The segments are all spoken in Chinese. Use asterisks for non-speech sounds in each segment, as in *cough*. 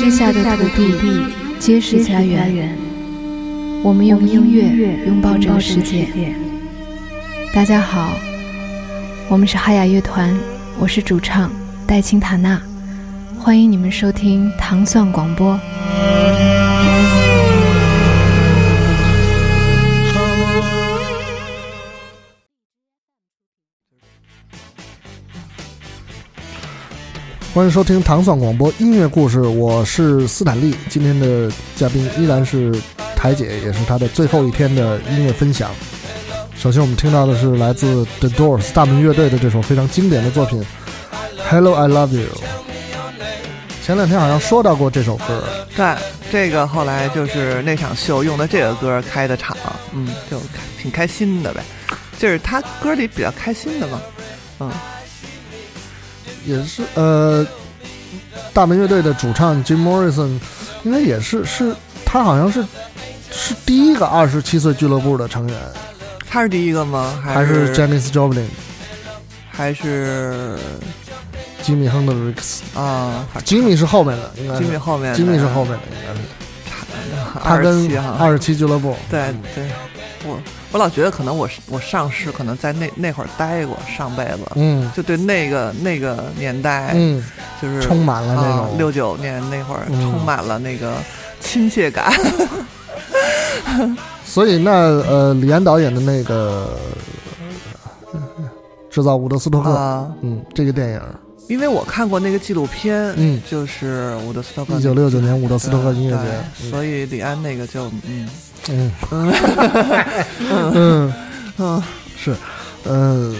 之下的土地皆是家园。我们用音乐拥抱这个世界。大家好，我们是哈雅乐团，我是主唱戴青塔娜，欢迎你们收听糖蒜广播。欢迎收听糖蒜广播音乐故事，我是斯坦利。今天的嘉宾依然是台姐，也是她的最后一天的音乐分享。首先，我们听到的是来自 The Doors 大门乐队的这首非常经典的作品《Hello I Love You》。前两天好像说到过这首歌，对，这个后来就是那场秀用的这个歌开的场，嗯，就挺开心的呗，就是他歌里比较开心的嘛，嗯。也是呃，大门乐队的主唱 Jim Morrison，应该也是是，他好像是是第一个二十七岁俱乐部的成员。他是第一个吗？还是 Janis Joplin？还是 Jimmy Hendrix？啊，Jimmy 是后面的，应该。Jimmy 后面，Jimmy 是后面的，应该是。他跟二十七俱乐部。对对，我。我老觉得可能我我上世可能在那那会儿待过上辈子，嗯，就对那个那个年代，嗯，就是充满了那种六九年那会儿充满了那个亲切感。*laughs* 所以那呃，李安导演的那个制造伍德斯托克，嗯，这个电影，因为我看过那个纪录片，嗯，就是伍德斯托克一九六九年伍德斯托克音乐节，所以李安那个就嗯。嗯。*laughs* 嗯。嗯。是，嗯，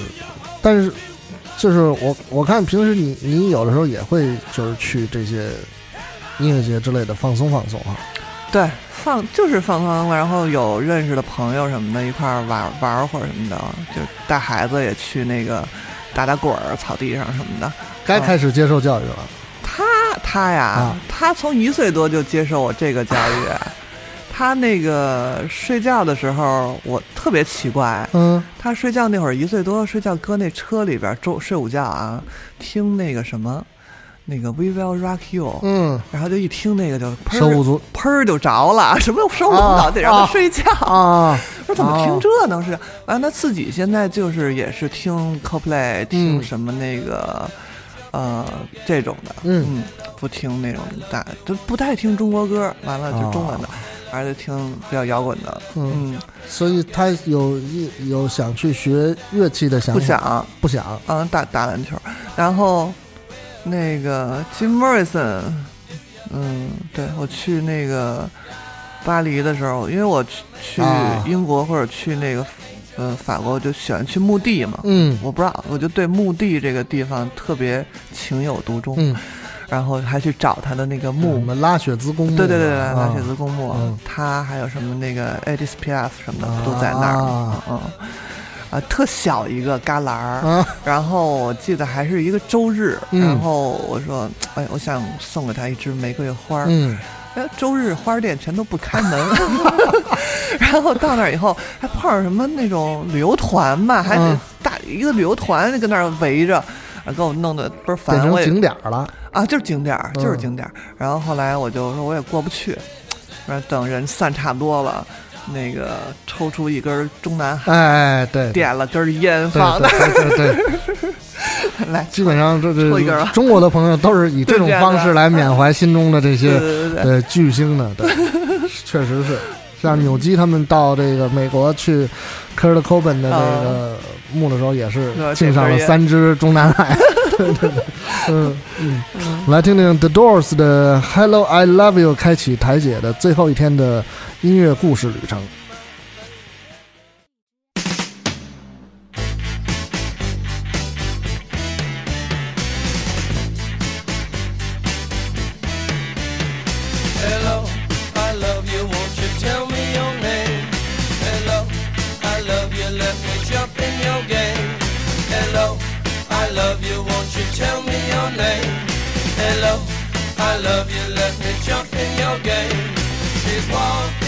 但是就是我我看平时你你有的时候也会就是去这些音乐节之类的放松放松啊，对，放就是放松，然后有认识的朋友什么的一块玩玩会儿什么的，就带孩子也去那个打打滚儿草地上什么的，该开始接受教育了。他他呀，他从一岁多就接受我这个教育。他那个睡觉的时候，我特别奇怪。嗯，他睡觉那会儿一岁多，睡觉搁那车里边，中睡午觉啊，听那个什么，那个 We Will Rock You。嗯，然后就一听那个就喷，喷就着了，*laughs* 什么手舞足蹈得让他睡觉啊？我说怎么听这能是？完了他自己现在就是也是听 CoPlay，听什么那个呃这种的，嗯，不听那种大，都不太听中国歌，完了就中文的。还是听比较摇滚的，嗯，所以他有一有想去学乐器的想法，不想。不想，嗯，打打篮球，然后那个 Jim Morrison，嗯，对我去那个巴黎的时候，因为我去去英国或者去那个呃法国，就喜欢去墓地嘛，嗯，我不知道，我就对墓地这个地方特别情有独钟，嗯。然后还去找他的那个墓，我们拉雪兹公墓？对对对对，拉雪兹公墓。他还有什么那个 Edith Piaf 什么的都在那儿。嗯，啊，特小一个旮旯儿。然后我记得还是一个周日。然后我说，哎，我想送给他一支玫瑰花。嗯。哎，周日花店全都不开门。*laughs* *laughs* 然后到那儿以后，还碰上什么那种旅游团嘛，还大一个旅游团跟那儿围着。给我弄得倍儿烦，我景点了啊，就是景点，就是景点。然后后来我就说我也过不去，说等人散差不多了，那个抽出一根中南海，哎，对，点了根烟放的，对对对。来，*laughs* 基本上这这中国的朋友都是以这种方式来缅怀心中的这些 *laughs* 呃巨星的，对，确实是。像纽基他们到这个美国去，Kurt Cobain 的这个墓的时候，也是敬上了三支中南海。*laughs* 嗯嗯，来听听 The Doors 的 Hello I Love You，开启台姐的最后一天的音乐故事旅程。I love you, let me jump in your game. She's one.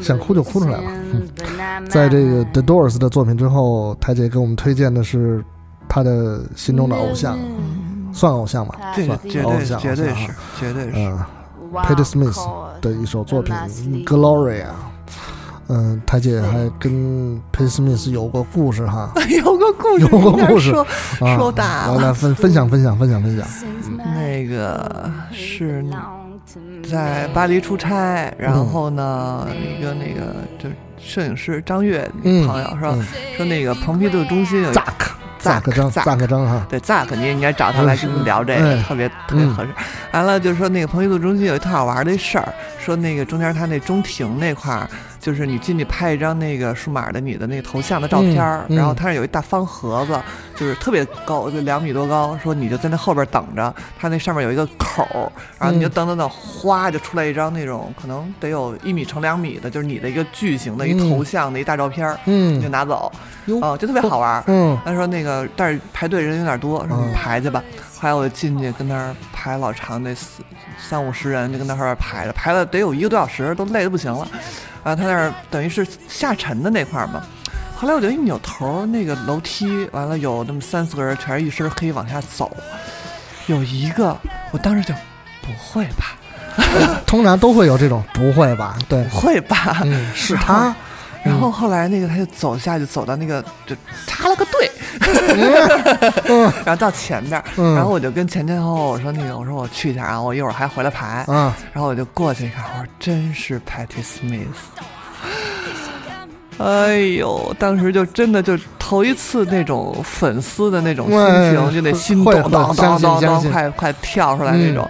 想哭就哭出来了。在这个 The Doors 的作品之后，台姐给我们推荐的是她的心中的偶像，算偶像吧？对，绝对绝对是，绝对是。嗯，Patti Smith 的一首作品《Gloria》。嗯，台姐还跟 Patti Smith 有过故事哈？*laughs* 有个故事，有个故事，说大了。来分分享分享分享分享。那个是。在巴黎出差，然后呢，一个那个就摄影师张悦朋友说说那个蓬皮杜中心有 Zack，Zack 张，Zack。张哈，对 Zack，你也应该找他来跟你聊这个，特别特别合适。完了就是说那个蓬皮杜中心有一特好玩的事儿，说那个中间他那中庭那块儿。就是你进去拍一张那个数码的你的那个头像的照片儿，然后它是有一大方盒子，就是特别高，就两米多高。说你就在那后边等着，它那上面有一个口儿，然后你就等等等，哗就出来一张那种可能得有一米乘两米的，就是你的一个巨型的一头像的一大照片儿，你就拿走，哦，就特别好玩他说那个但是排队人有点多，说你排去吧。后来我就进去跟那儿排老长，那四三五十人就跟那后边排着，排了得有一个多小时，都累得不行了。然后他那儿等于是下沉的那块儿嘛，后来我就一扭头，那个楼梯完了有那么三四个人，全是一身黑往下走，有一个我当时就不会吧，通常都会有这种不会吧，对，不会吧，嗯，是。他。然后后来那个他就走下去，走到那个就插了个队，*laughs* 然后到前边，然后我就跟前前后后我说那个我说我去一下啊，我一会儿还回来排，然后我就过去一看，我说真是 Patty Smith，*laughs* 哎呦，当时就真的就头一次那种粉丝的那种心情，就那心咚咚咚咚咚快快跳出来那种。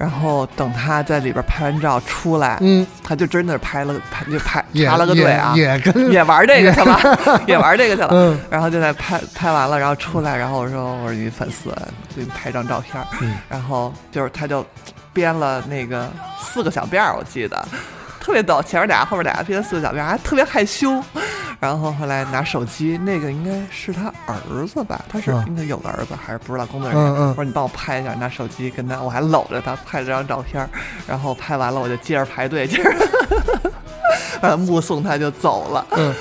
然后等他在里边拍完照出来，嗯，他就真的拍了，拍就拍插了个队啊，也跟也玩这个去了，*laughs* 也玩这个去了。嗯，然后就在拍拍完了，然后出来，然后我说我说你粉丝，给你拍张照片。嗯，然后就是他就编了那个四个小辫儿，我记得特别逗，前面俩后面俩编四个小辫儿，还特别害羞。然后后来拿手机，那个应该是他儿子吧？他是应该有个儿子，还是不知道工作人员？我说你帮我拍一下，拿手机跟他，我还搂着他拍了张照片。然后拍完了，我就接着排队，接着 *laughs* 目送他就走了。嗯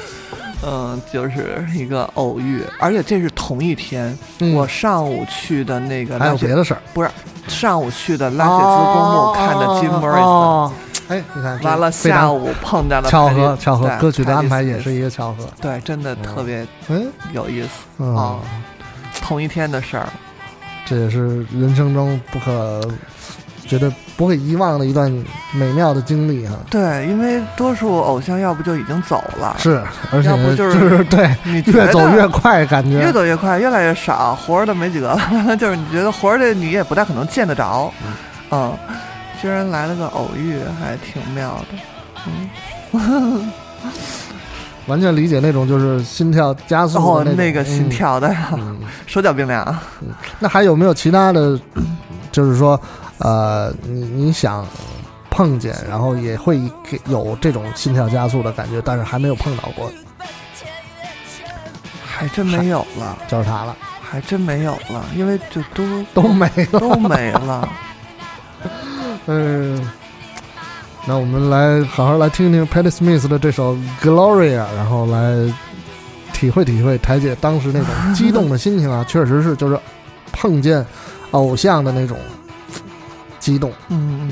嗯，就是一个偶遇，而且这是同一天。我上午去的那个还有别的事儿，不是上午去的拉雪兹公墓看的 Jim Morrison。哎，你看，完了，下午碰见了巧合，巧合，歌曲的安排也是一个巧合，对，真的特别嗯有意思啊，同一天的事儿，这也是人生中不可觉得不会遗忘的一段美妙的经历哈。对，因为多数偶像要不就已经走了，是，而且就是对，你越走越快，感觉越走越快，越来越少，活着的没几个了，*laughs* 就是你觉得活着的你也不太可能见得着，嗯。居然来了个偶遇，还挺妙的，嗯，完全理解那种就是心跳加速的那个心跳的，手脚冰凉。那还有没有其他的？就是说，呃，你你想碰见，然后也会有这种心跳加速的感觉，但是还没有碰到过，还真没有了，就是他了，还真没有了，因为就都都没了，都没了。嗯，那我们来好好来听听 Patti Smith 的这首 Gloria，然后来体会体会台姐当时那种激动的心情啊，*laughs* 确实是就是碰见偶像的那种激动。嗯。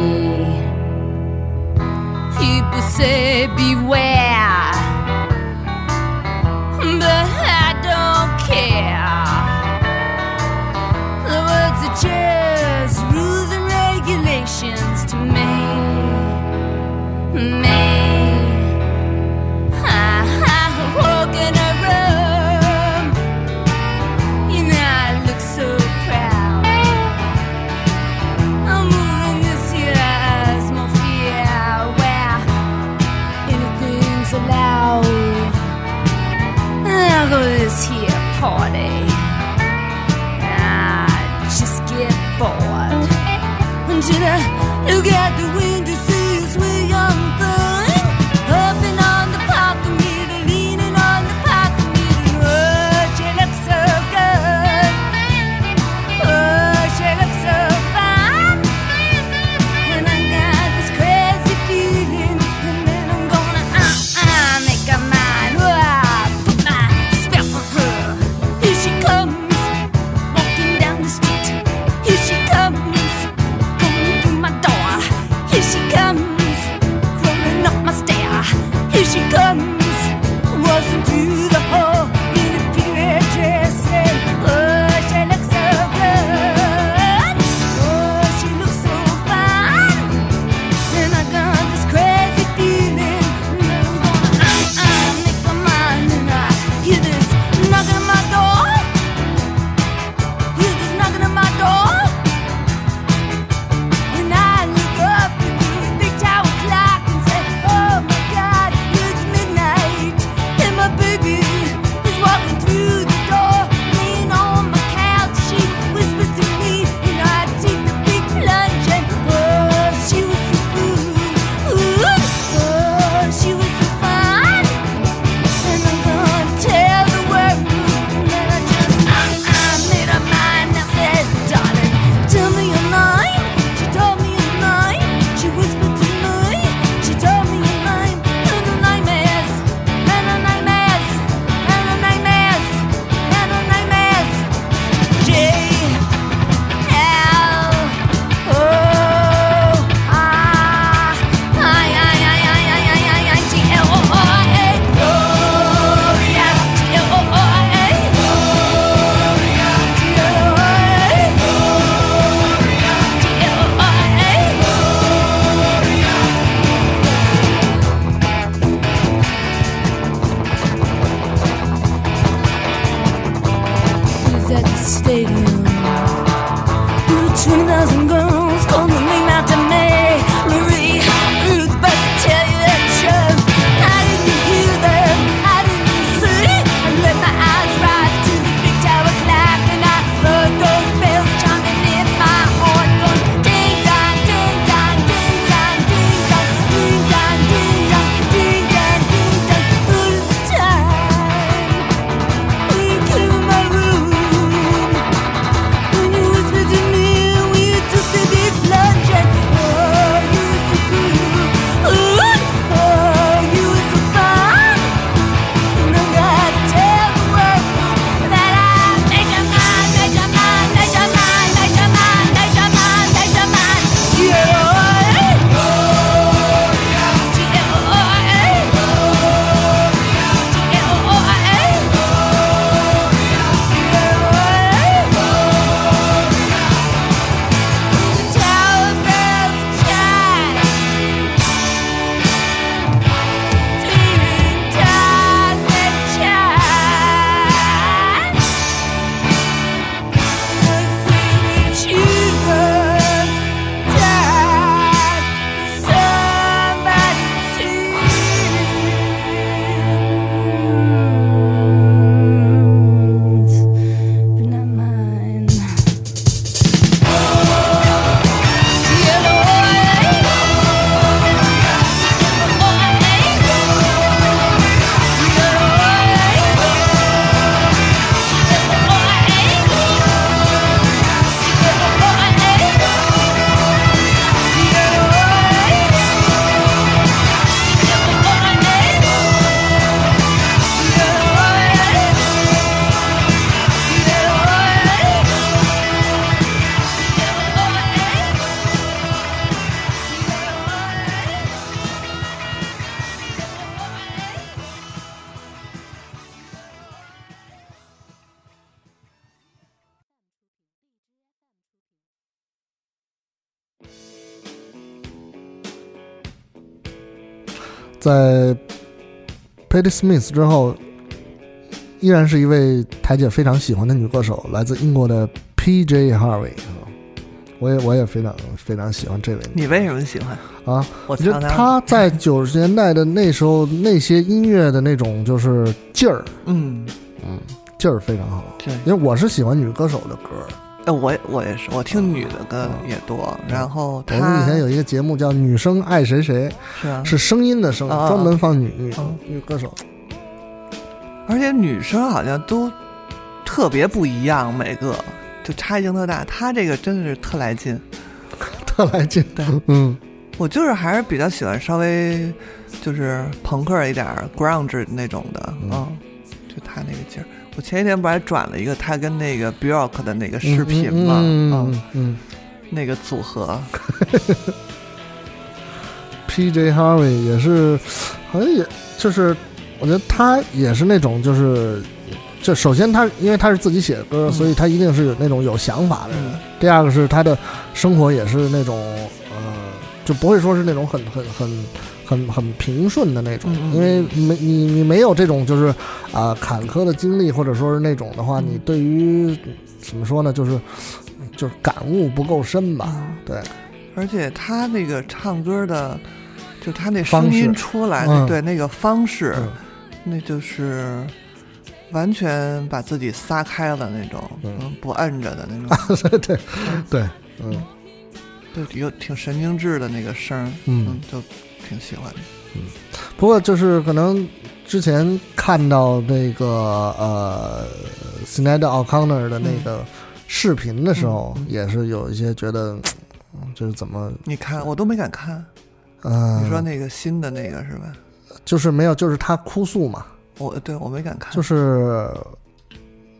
people say beware, but I don't care. The words are just rules and regulations to me. me. 在 Patty Smith 之后，依然是一位台姐非常喜欢的女歌手，来自英国的 P. J. Harvey 啊，我也我也非常非常喜欢这位。你为什么喜欢啊？我觉得她在九十年代的那时候 *laughs* 那些音乐的那种就是劲儿，嗯嗯，劲儿非常好。因为我是喜欢女歌手的歌。哎，我我也是，我听女的歌也多。然后我们以前有一个节目叫《女生爱谁谁》，是啊，是声音的声，专门放女女女歌手。而且女生好像都特别不一样，每个就差异性特大。她这个真的是特来劲，*laughs* 特来劲。对，嗯，我就是还是比较喜欢稍微就是朋克一点、grunge 那种的，嗯，就她那个劲儿。我前几天不还转了一个他跟那个 Bjork 的那个视频吗？嗯嗯，那个组合。*laughs* P.J. Harvey 也是，好像也就是，我觉得他也是那种，就是，就首先他因为他是自己写的歌，所以他一定是有那种有想法的人。第二个是他的生活也是那种，呃，就不会说是那种很很很。很很平顺的那种，因为没你你没有这种就是啊坎坷的经历，或者说是那种的话，你对于怎么说呢，就是就是感悟不够深吧？对，而且他那个唱歌的，就他那声音出来的，对那个方式，那就是完全把自己撒开了那种，嗯，不摁着的那种，对对，嗯，就有挺神经质的那个声，嗯，就。挺喜欢的，嗯，不过就是可能之前看到那个呃 s n e d O'Connor 的那个视频的时候，也是有一些觉得，就是怎么？你看，我都没敢看。嗯，你说那个新的那个是吧？就是没有，就是他哭诉嘛。我对我没敢看，就是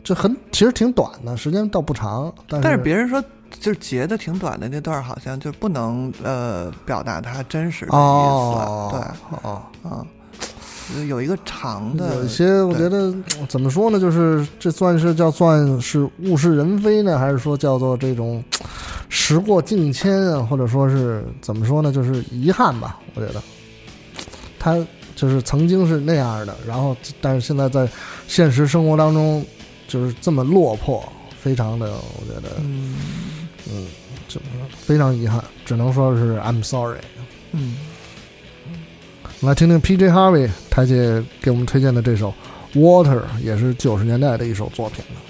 就很其实挺短的时间倒不长，但是但是别人说。就是截的挺短的那段，好像就不能呃表达他真实的意思，对，哦，啊，有一个长的，有一些我觉得怎么说呢？就是这算是叫算是物是人非呢，还是说叫做这种时过境迁啊？或者说是怎么说呢？就是遗憾吧。我觉得他就是曾经是那样的，然后但是现在在现实生活当中就是这么落魄，非常的，我觉得，嗯。嗯，这非常遗憾，只能说是 I'm sorry。嗯，来听听 P.J. Harvey 台姐给我们推荐的这首《Water》，也是九十年代的一首作品了。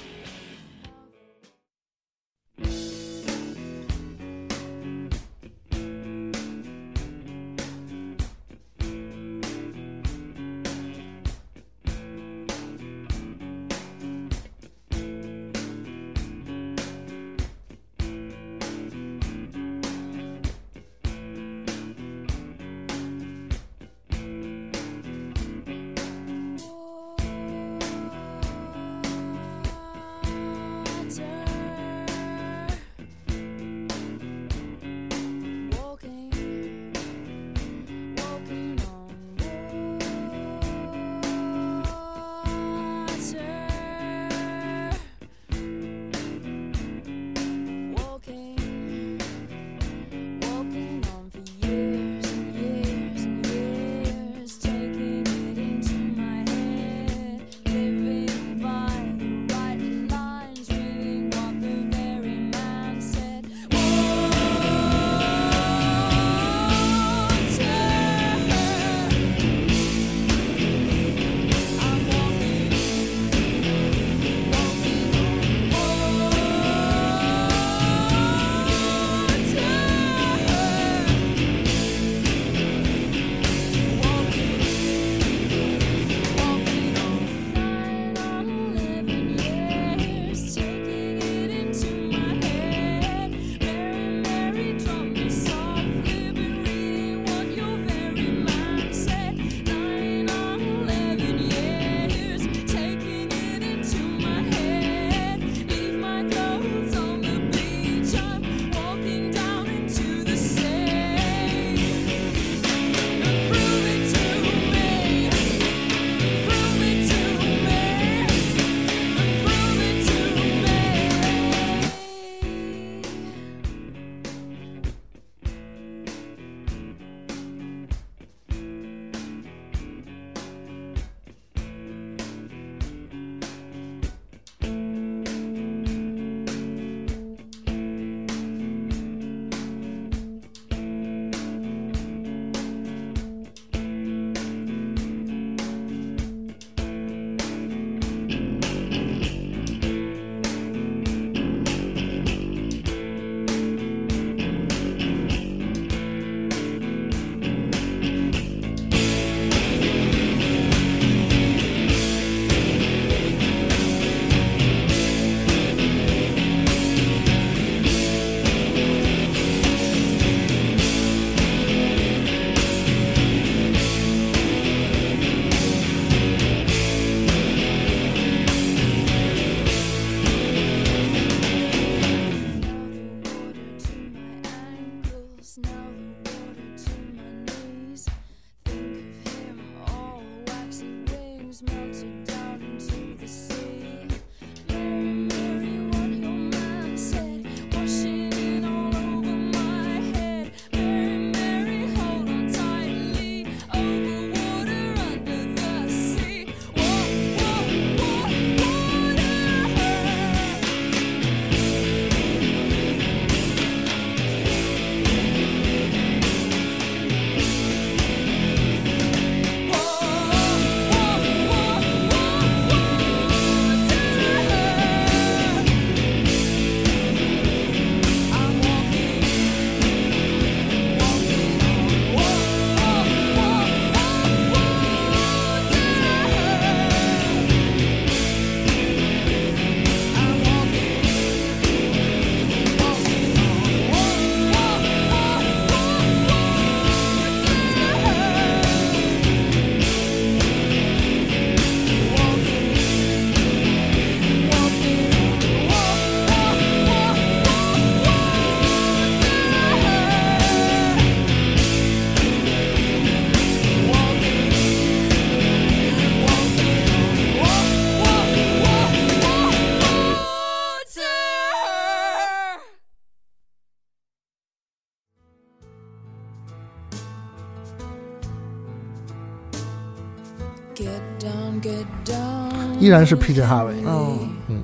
依然是 P.J. Harvey。嗯嗯，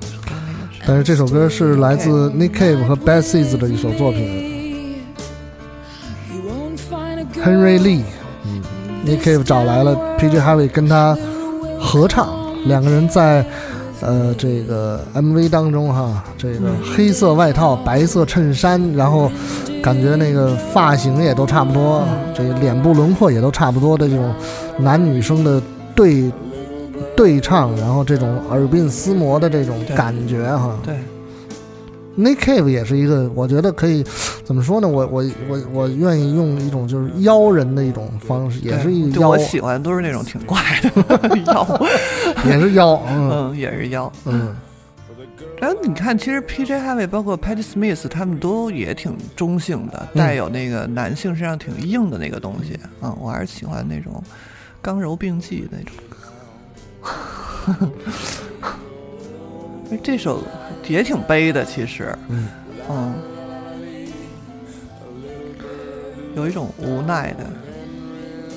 但是这首歌是来自 Nick Cave 和 Bad Seeds 的一首作品，Henry Lee。嗯，Nick Cave 找来了 P.J. Harvey 跟他合唱，两个人在呃这个 MV 当中哈，这个黑色外套、白色衬衫，然后感觉那个发型也都差不多，这个脸部轮廓也都差不多的这种男女生的对。对唱，然后这种耳鬓厮磨的这种感觉哈。对，Nick Cave 也是一个，我觉得可以怎么说呢？我我我我愿意用一种就是妖人的一种方式，也是一妖。我喜欢都是那种挺怪的 *laughs* 妖，*laughs* 也是妖，*laughs* 嗯，也是妖，嗯。然后你看，其实 P. J. Harvey 包括 Patti Smith 他们都也挺中性的，带有那个男性身上挺硬的那个东西啊。我还是喜欢那种刚柔并济那种。*laughs* 这首也挺悲的，其实，嗯，嗯，有一种无奈的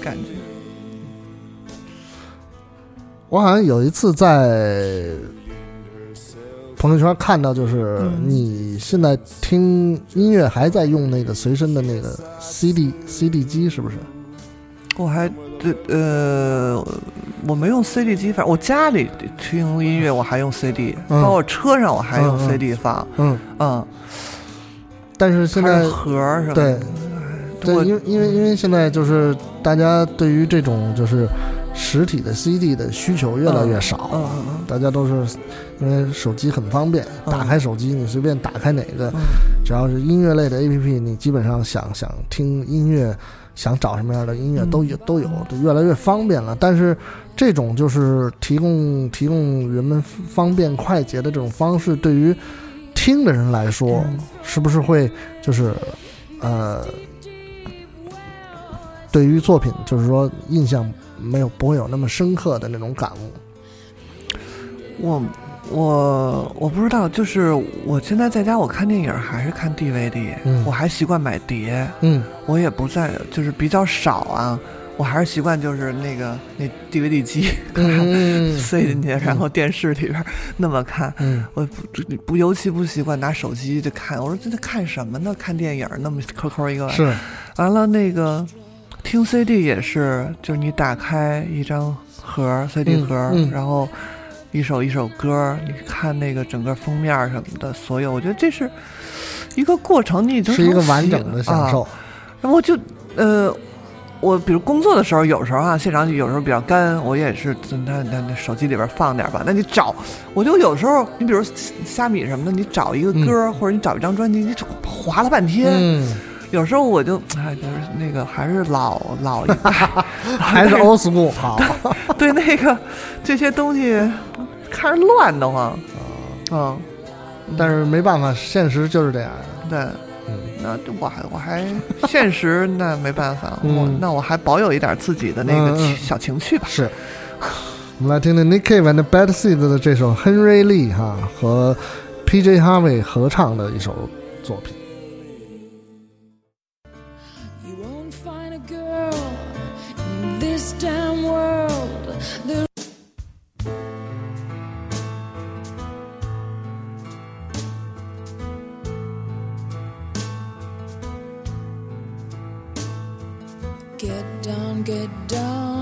感觉。我好像有一次在朋友圈看到，就是你现在听音乐还在用那个随身的那个 CD CD 机，是不是？我还对呃。我没用 CD 机，反正我家里听音乐我还用 CD，包括车上我还用 CD 放。嗯嗯。但是现在盒是吧？对，对，因为因为因为现在就是大家对于这种就是实体的 CD 的需求越来越少。嗯嗯嗯。大家都是因为手机很方便，打开手机你随便打开哪个，只要是音乐类的 APP，你基本上想想听音乐。想找什么样的音乐都有都有，都越来越方便了。但是，这种就是提供提供人们方便快捷的这种方式，对于听的人来说，是不是会就是呃，对于作品就是说印象没有不会有那么深刻的那种感悟？我。我我不知道，就是我现在在家，我看电影还是看 DVD，我还习惯买碟，嗯，我也不在就是比较少啊，我还是习惯就是那个那 DVD 机，塞进去，然后电视里边那么看，嗯，我不不尤其不习惯拿手机就看，我说这在看什么呢？看电影那么抠抠一个，是，完了那个听 CD 也是，就是你打开一张盒 CD 盒，然后。一首一首歌，你看那个整个封面什么的，所有，我觉得这是一个过程，你已经是一个完整的享受。然后就呃，我比如工作的时候，有时候啊，现场有时候比较干，我也是那那那手机里边放点吧。那你找，我就有时候，你比如虾米什么的，你找一个歌，或者你找一张专辑，你划了半天。有时候我就哎，就是那个还是老老一代，*laughs* 还是 old school 好。对那个这些东西看着乱的慌，嗯，但是没办法，现实就是这样。对，嗯，那我还我还现实那没办法，我那我还保有一点自己的那个小情趣吧。是，我们来听听 Nick Cave and Bad Seeds 的这首 Henry Lee 哈和 P.J. Harvey 合唱的一首作品。get down.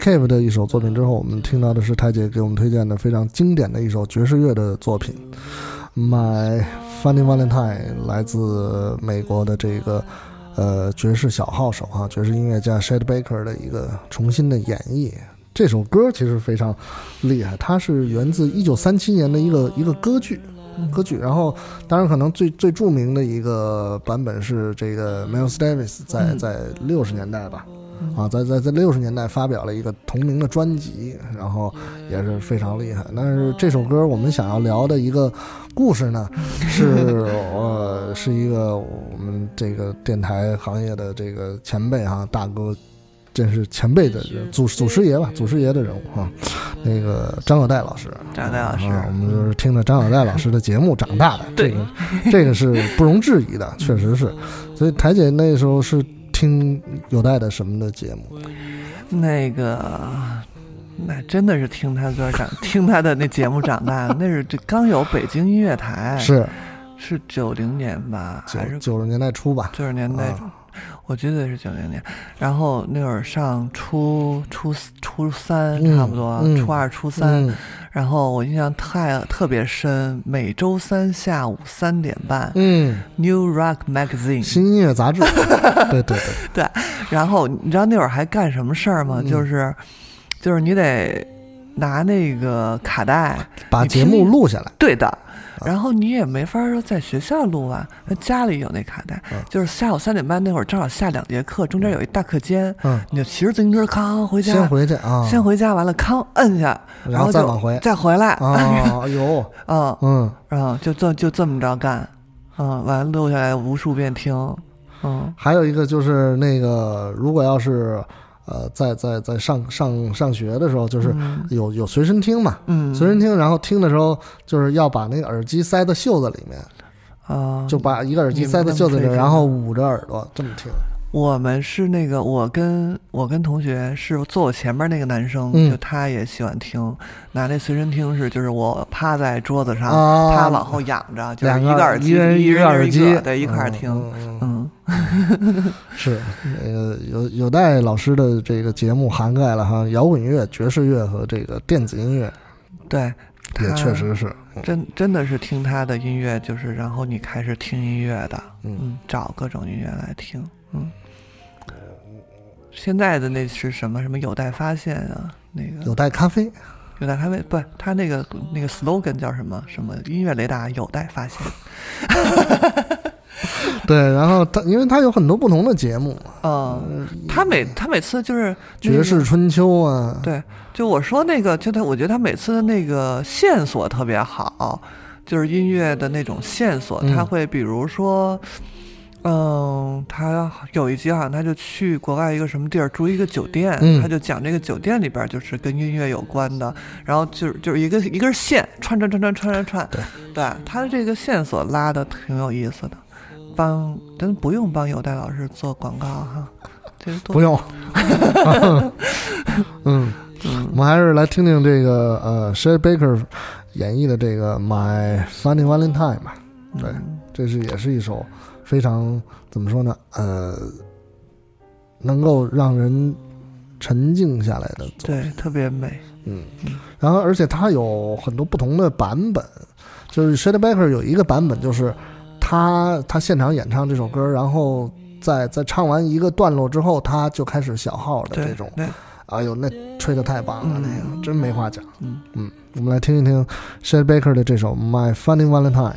Cave 的一首作品之后，我们听到的是太姐给我们推荐的非常经典的一首爵士乐的作品《My Funny Valentine》，来自美国的这个呃爵士小号手啊，爵士音乐家 Shad Baker 的一个重新的演绎。这首歌其实非常厉害，它是源自一九三七年的一个一个歌剧。歌剧，然后当然可能最最著名的一个版本是这个 Miles Davis 在在六十年代吧，啊，在在在六十年代发表了一个同名的专辑，然后也是非常厉害。但是这首歌我们想要聊的一个故事呢，*laughs* 是呃是一个我们这个电台行业的这个前辈哈、大哥。真是前辈的人，祖祖师爷吧，祖师爷的人物哈、那个张小戴老师，张小戴老师啊，我们就是听着张小戴老师的节目长大的，这对个这个是不容置疑的，确实是。所以台姐那时候是听有带的什么的节目？那个，那真的是听他歌长，*laughs* 听他的那节目长大的。那是这刚有北京音乐台，是是九零年吧，九还是九十年代初吧？九十年代啊？我记得是九零年。然后那会儿上初初初三嗯差不多，嗯初二初三。嗯然后我印象太特别深，每周三下午三点半，嗯，New Rock Magazine》。新音乐杂志，*laughs* 对对对，然后你知道那会儿还干什么事儿吗？嗯就是，就是你得拿那个卡带，把节目录下来，对的。然后你也没法说在学校录啊，那家里有那卡带，嗯。就是下午三点半那会儿正好下两节课，中间有一大课间，嗯，你就骑着自行车康回家，先回去啊，先回家完了康摁下，然后后再往回。再回来，啊，*laughs* 有，啊，嗯，然后就这就这么着干，嗯，完了录下来无数遍听，嗯。还有一个就是那个，如果要是呃，在在在上上上学的时候，就是嗯。有有随身听嘛，嗯，随身听，然后听的时候就是要把那个耳机塞到袖子里面，啊，就把一个耳机塞到袖子里，然后捂着耳朵这么听。我们是那个，我跟我跟同学是坐我前面那个男生，嗯。就他也喜欢听，拿那随身听是，就是我趴在桌子上，啊。他往后仰着，就一个耳机，一人一个耳机个，对，一块儿听，嗯 *laughs* 是那个有有待老师的这个节目涵盖了哈，摇滚乐、爵士乐和这个电子音乐，对，也确实是，真真的是听他的音乐，就是然后你开始听音乐的，嗯。嗯，找各种音乐来听，嗯。现在的那是什么什么有待发现啊？那个有待咖啡。有待咖啡，不，他那个那个 slogan 叫什么？什么音乐雷达有待发现。*laughs* 对，然后他因为他有很多不同的节目，嗯，他每他每次就是那爵士春秋啊，对，就我说那个，就他，我觉得他每次的那个线索特别好，就是音乐的那种线索，嗯他会比如说，嗯，他有一集好像他就去国外一个什么地儿住一个酒店，嗯他就讲这个酒店里边就是跟音乐有关的，然后就是就是一个一根线串串串串串串串，对，对，他的这个线索拉的挺有意思的，帮咱不用帮有代老师做广告哈，这个多不用，*laughs* 嗯，我们还是来听听这个呃 s h e r Baker 演绎的这个 My Funny Valentine 吧，对，嗯这是也是一首非常怎么说呢，呃，能够让人沉静下来的作品。对，特别美。嗯，然后而且它有很多不同的版本，就是 s h a d Baker 有一个版本，就是他他现场演唱这首歌，然后在在唱完一个段落之后，他就开始小号的这种，对，哎呦，那吹的太棒了，嗯那个真没话讲。嗯嗯，我们来听一听 s h a d Baker 的这首 My Funny Valentine。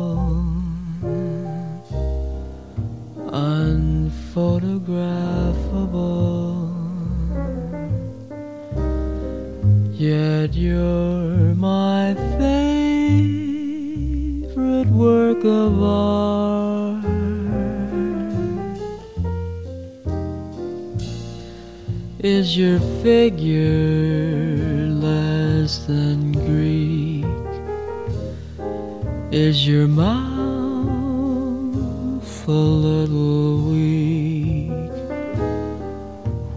unphotographable. Yet you're my favorite work of art. Is your figure less than Greek? Is your mouth a little weak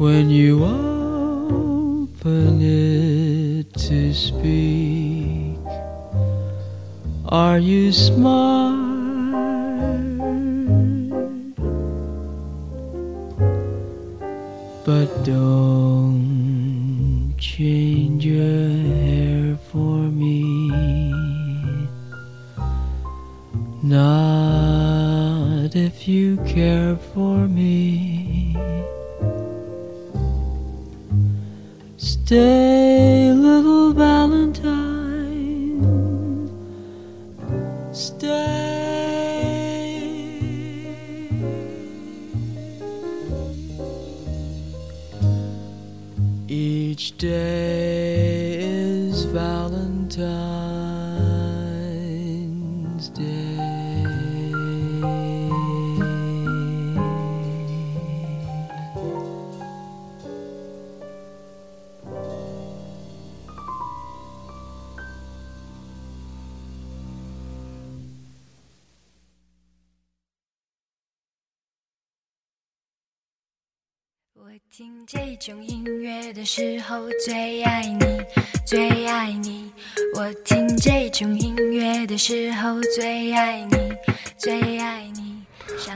when you open it to speak? Are you smart? But don't 听这种音乐的时候最爱你，最爱你。我听这种音乐的时候最爱你，最爱你。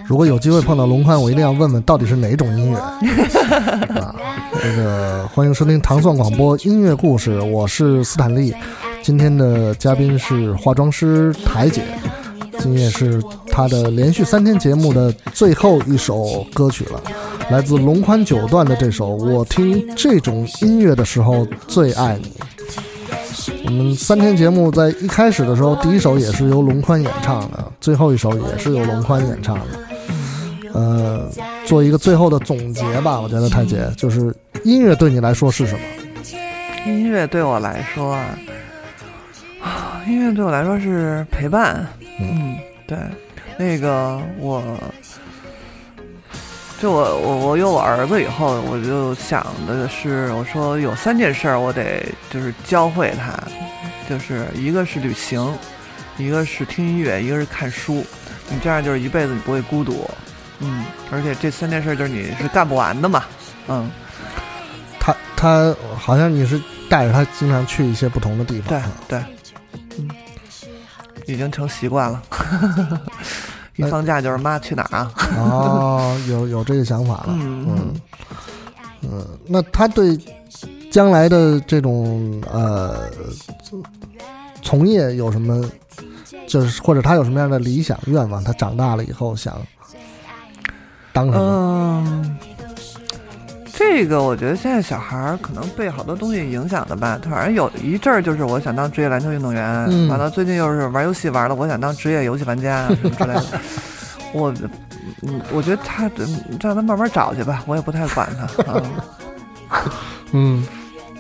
如果有机会碰到龙宽，我一定要问问到底是哪种音乐。啊，这个欢迎收听糖蒜广播音乐故事，我是斯坦利。今天的嘉宾是化妆师台姐，今夜是她的连续三天节目的最后一首歌曲了，来自龙宽九段的这首《我听这种音乐的时候最爱你》。我们三天节目在一开始的时候，第一首也是由龙宽演唱的，最后一首也是由龙宽演唱的。呃，做一个最后的总结吧，我觉得太姐就是音乐对你来说是什么？音乐对我来说啊，音乐对我来说是陪伴。嗯，对，那个我，就我我我有我儿子以后，我就想的是，我说有三件事儿我得就是教会他，就是一个是旅行，一个是听音乐，一个是看书。你这样就是一辈子你不会孤独。嗯，而且这三件事就是你是干不完的嘛。嗯，他他好像你是带着他经常去一些不同的地方。对对，嗯，已经成习惯了。*laughs* 一放假就是妈去哪儿啊？哦，有有这个想法了。嗯嗯，那他对将来的这种呃从业有什么？就是或者他有什么样的理想愿望？他长大了以后想。嗯，这个我觉得现在小孩儿可能被好多东西影响的吧。反正有一阵儿就是我想当职业篮球运动员，完了最近又是玩游戏玩的，我想当职业游戏玩家什么之类的。我，嗯，我觉得他让他慢慢找去吧，我也不太管他。*laughs* 嗯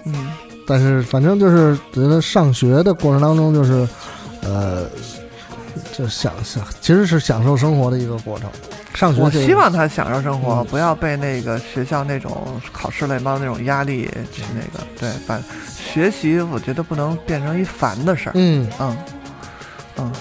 嗯，但是反正就是觉得上学的过程当中，就是呃，就享享其实是享受生活的一个过程。上学，我希望他享受生活，不要被那个学校那种考试类包那种压力去那个。对，把学习我觉得不能变成一烦的事儿。嗯嗯嗯。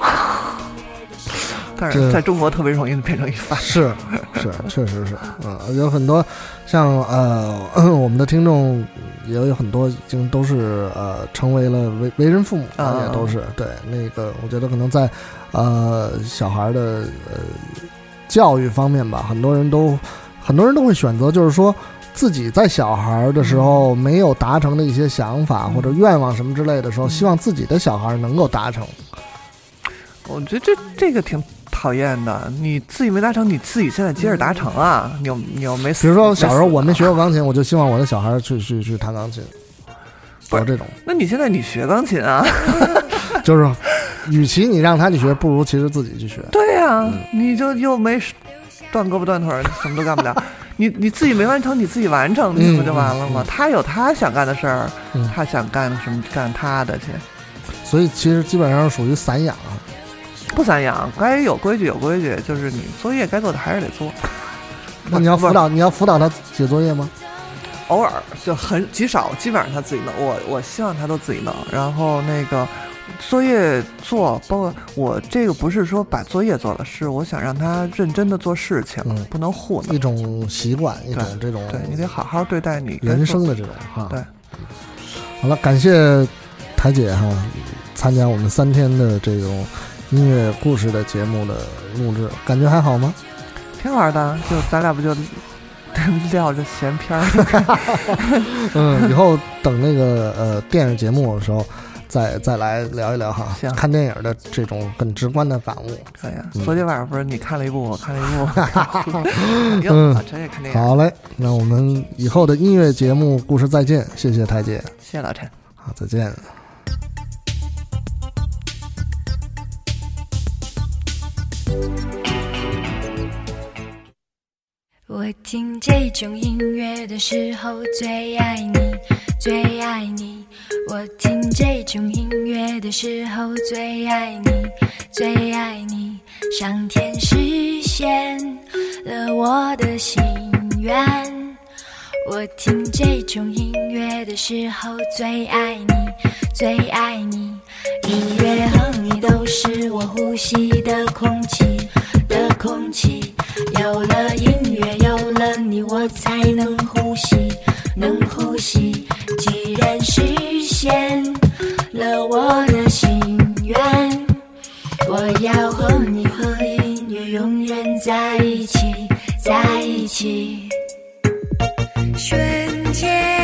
*laughs* 但是在中国特别容易变成一烦。是是，确实是。嗯，有很多像呃，*coughs* 我们的听众也有很多已经都是呃，成为了为为人父母，也都是对那个。我觉得可能在呃小孩的呃。教育方面吧，很多人都，很多人都会选择，就是说自己在小孩的时候没有达成的一些想法或者愿望什么之类的时候，希望自己的小孩能够达成。我觉得这这个挺讨厌的，你自己没达成，你自己现在接着达成啊！你又你又没，比如说小时候我没学过钢琴，我就希望我的小孩去去去弹钢琴，不是这种。那你现在你学钢琴啊？*laughs* 就是。与其你让他去学，不如其实自己去学。对呀，你就又没断胳膊断腿，什么都干不了。*laughs* 你你自己没完成，你自己完成，那不就完了吗？他有他想干的事儿，他想干什么干他的去。所以其实基本上属于散养，不散养，该有规矩有规矩，就是你作业该做的还是得做。那你要辅导，你要辅导他写作业吗？偶尔就很极少，基本上他自己弄。我我希望他都自己弄，然后那个。作业做，包括我这个不是说把作业做了，是我想让他认真的做事情，不能糊弄。一种习惯，一种这种，对你得好好对待你人生的这种哈。对，好了，感谢台姐哈，参加我们三天的这种音乐故事的节目的录制，感觉还好吗？挺好的，就咱俩不就 *laughs* 撂着闲篇儿？*laughs* *laughs* 嗯，以后等那个呃电视节目的时候。再再来聊一聊哈，行，看电影的这种很直观的感悟，可以啊。昨天晚上不是你看了一部，我看了一部，嗯，陈也看电影。好嘞，那我们以后的音乐节目故事再见，谢谢太姐，谢谢老陈，好，再见。我听这种音乐的时候最爱你，最爱你。我听这种音乐的时候最爱你，最爱你。上天实现了我的心愿。我听这种音乐的时候最爱你，最爱你。音乐和你都是我呼吸的空气的空气。有了音乐，有了你，我才能呼吸，能呼吸。既然实现了我的心愿，我要和你和音乐永远在一起，在一起。瞬间。